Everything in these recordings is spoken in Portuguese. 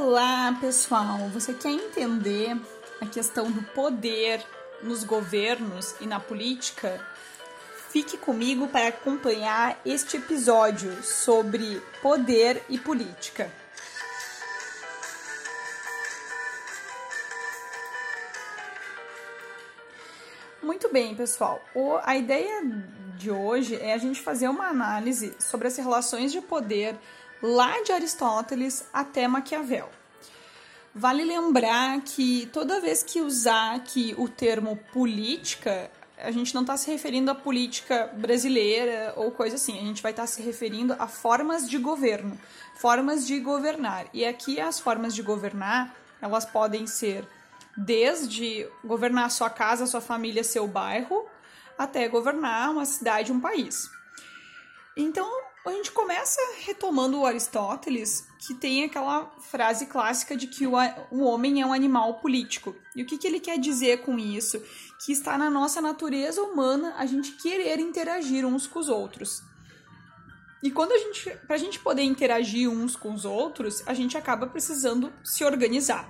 Olá, pessoal! Você quer entender a questão do poder nos governos e na política? Fique comigo para acompanhar este episódio sobre poder e política. Muito bem, pessoal. O, a ideia de hoje é a gente fazer uma análise sobre as relações de poder lá de Aristóteles até Maquiavel. Vale lembrar que toda vez que usar aqui o termo política, a gente não está se referindo à política brasileira ou coisa assim, a gente vai estar tá se referindo a formas de governo, formas de governar. E aqui as formas de governar, elas podem ser desde governar sua casa, sua família, seu bairro, até governar uma cidade, um país. Então, a gente começa retomando o Aristóteles, que tem aquela frase clássica de que o, o homem é um animal político. E o que, que ele quer dizer com isso? Que está na nossa natureza humana a gente querer interagir uns com os outros. E quando a gente, para a gente poder interagir uns com os outros, a gente acaba precisando se organizar.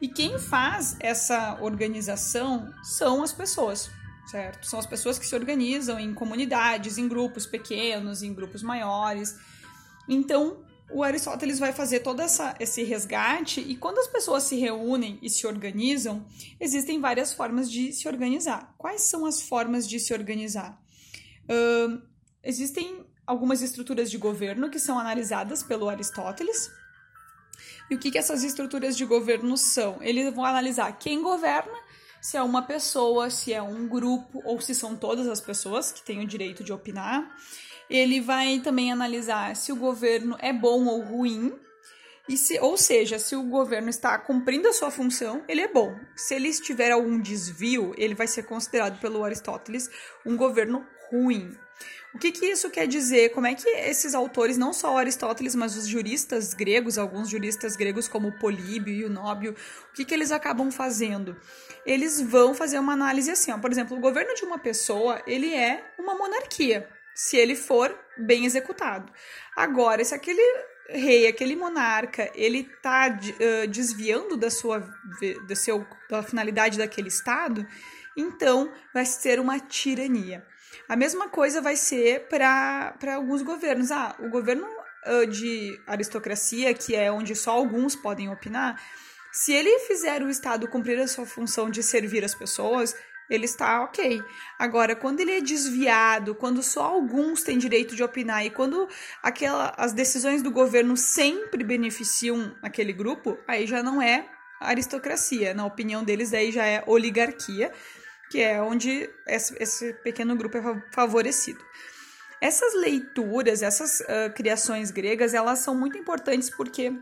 E quem faz essa organização são as pessoas certo? São as pessoas que se organizam em comunidades, em grupos pequenos, em grupos maiores. Então, o Aristóteles vai fazer todo essa, esse resgate, e quando as pessoas se reúnem e se organizam, existem várias formas de se organizar. Quais são as formas de se organizar? Uh, existem algumas estruturas de governo que são analisadas pelo Aristóteles. E o que, que essas estruturas de governo são? Eles vão analisar quem governa se é uma pessoa, se é um grupo ou se são todas as pessoas que têm o direito de opinar. Ele vai também analisar se o governo é bom ou ruim, e se, ou seja, se o governo está cumprindo a sua função, ele é bom. Se ele estiver algum desvio, ele vai ser considerado pelo Aristóteles um governo ruim. O que, que isso quer dizer? Como é que esses autores, não só Aristóteles, mas os juristas gregos, alguns juristas gregos como Políbio e o Nóbio, o que, que eles acabam fazendo? Eles vão fazer uma análise assim, ó, por exemplo, o governo de uma pessoa, ele é uma monarquia, se ele for bem executado. Agora, se aquele rei, aquele monarca, ele está uh, desviando da sua da, seu, da finalidade daquele estado, então vai ser uma tirania. A mesma coisa vai ser para alguns governos. Ah, o governo uh, de aristocracia, que é onde só alguns podem opinar, se ele fizer o Estado cumprir a sua função de servir as pessoas, ele está ok. Agora, quando ele é desviado, quando só alguns têm direito de opinar e quando aquela, as decisões do governo sempre beneficiam aquele grupo, aí já não é aristocracia. Na opinião deles, aí já é oligarquia, que é onde esse pequeno grupo é favorecido. Essas leituras, essas uh, criações gregas, elas são muito importantes porque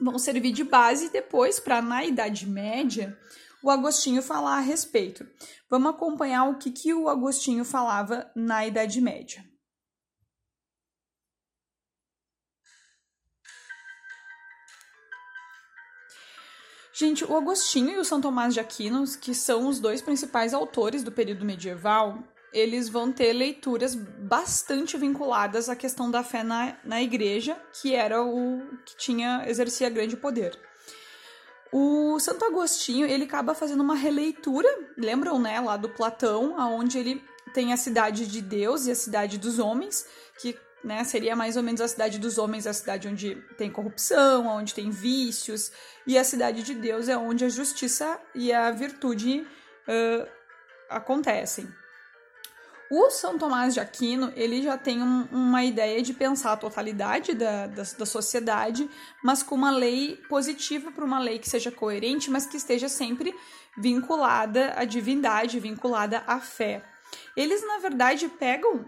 vão servir de base depois para, na Idade Média, o Agostinho falar a respeito. Vamos acompanhar o que, que o Agostinho falava na Idade Média. Gente, o Agostinho e o São Tomás de Aquino, que são os dois principais autores do período medieval, eles vão ter leituras bastante vinculadas à questão da fé na, na igreja, que era o que tinha exercia grande poder. O Santo Agostinho, ele acaba fazendo uma releitura, lembram, né, lá do Platão, aonde ele tem a cidade de Deus e a cidade dos homens, que né? Seria mais ou menos a cidade dos homens, a cidade onde tem corrupção, onde tem vícios, e a cidade de Deus é onde a justiça e a virtude uh, acontecem. O São Tomás de Aquino, ele já tem um, uma ideia de pensar a totalidade da, da, da sociedade, mas com uma lei positiva para uma lei que seja coerente, mas que esteja sempre vinculada à divindade, vinculada à fé. Eles, na verdade, pegam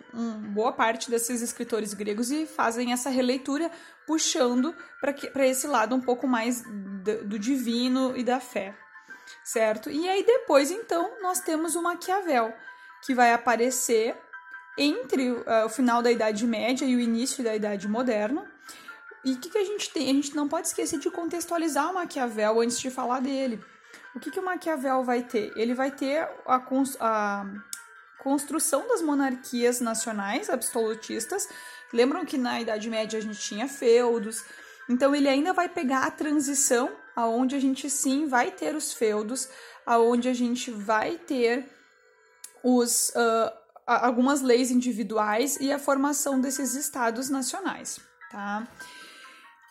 boa parte desses escritores gregos e fazem essa releitura, puxando para esse lado um pouco mais do, do divino e da fé, certo? E aí depois, então, nós temos o Maquiavel, que vai aparecer entre uh, o final da Idade Média e o início da Idade Moderna. E o que, que a gente tem? A gente não pode esquecer de contextualizar o Maquiavel antes de falar dele. O que, que o Maquiavel vai ter? Ele vai ter a, a, construção das monarquias nacionais absolutistas. Lembram que na Idade Média a gente tinha feudos, Então ele ainda vai pegar a transição aonde a gente sim vai ter os feudos, aonde a gente vai ter os uh, algumas leis individuais e a formação desses estados nacionais, tá?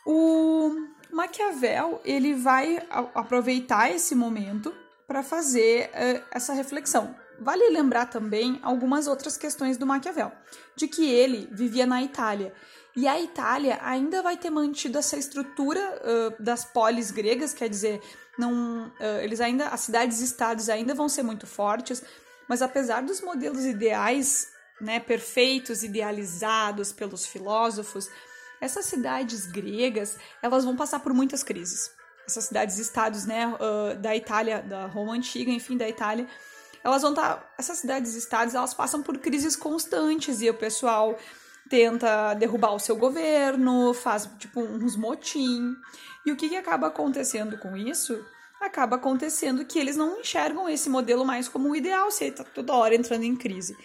O Maquiavel ele vai aproveitar esse momento para fazer uh, essa reflexão. Vale lembrar também algumas outras questões do Maquiavel, de que ele vivia na Itália e a Itália ainda vai ter mantido essa estrutura uh, das polis gregas, quer dizer, não, uh, eles ainda, as cidades-estados ainda vão ser muito fortes, mas apesar dos modelos ideais, né, perfeitos, idealizados pelos filósofos, essas cidades gregas, elas vão passar por muitas crises. Essas cidades-estados, né, uh, da Itália, da Roma antiga, enfim, da Itália, elas vão estar, tá, essas cidades-estados, elas passam por crises constantes e o pessoal tenta derrubar o seu governo, faz tipo uns motim. E o que, que acaba acontecendo com isso? Acaba acontecendo que eles não enxergam esse modelo mais como um ideal, se ele tá toda hora entrando em crise.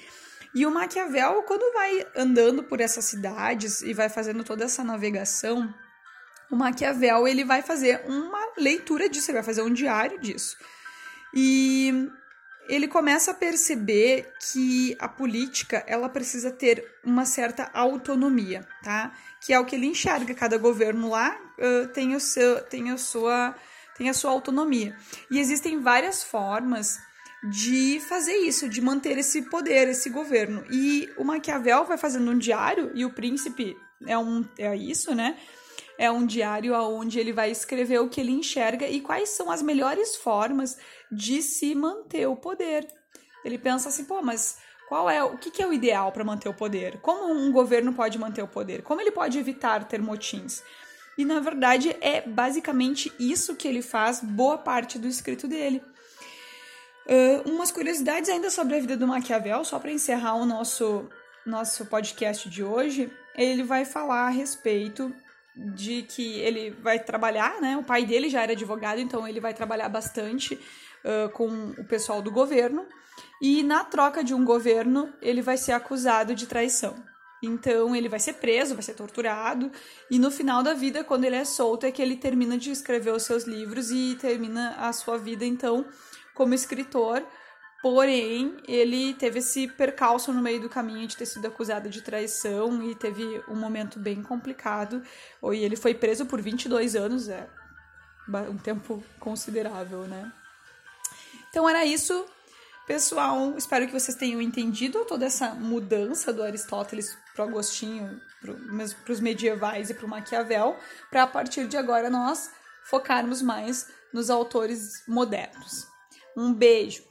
E o Maquiavel, quando vai andando por essas cidades e vai fazendo toda essa navegação, o Maquiavel ele vai fazer uma leitura disso, ele vai fazer um diário disso. E ele começa a perceber que a política ela precisa ter uma certa autonomia, tá? Que é o que ele enxerga. Cada governo lá uh, tem, o seu, tem, a sua, tem a sua autonomia. E existem várias formas de fazer isso, de manter esse poder, esse governo. E o Maquiavel vai fazendo um diário, e o príncipe é, um, é isso, né? É um diário onde ele vai escrever o que ele enxerga e quais são as melhores formas de se manter o poder. Ele pensa assim, pô, mas qual é o que, que é o ideal para manter o poder? Como um governo pode manter o poder? Como ele pode evitar ter motins? E na verdade é basicamente isso que ele faz boa parte do escrito dele. Uh, umas curiosidades ainda sobre a vida do Maquiavel, só para encerrar o nosso, nosso podcast de hoje, ele vai falar a respeito de que ele vai trabalhar, né? O pai dele já era advogado, então ele vai trabalhar bastante uh, com o pessoal do governo. E na troca de um governo, ele vai ser acusado de traição. Então ele vai ser preso, vai ser torturado, e no final da vida, quando ele é solto, é que ele termina de escrever os seus livros e termina a sua vida, então, como escritor, Porém, ele teve esse percalço no meio do caminho de ter sido acusado de traição e teve um momento bem complicado. E ele foi preso por 22 anos, é um tempo considerável, né? Então era isso, pessoal. Espero que vocês tenham entendido toda essa mudança do Aristóteles para o Agostinho, para os medievais e para o Maquiavel, para a partir de agora nós focarmos mais nos autores modernos. Um beijo!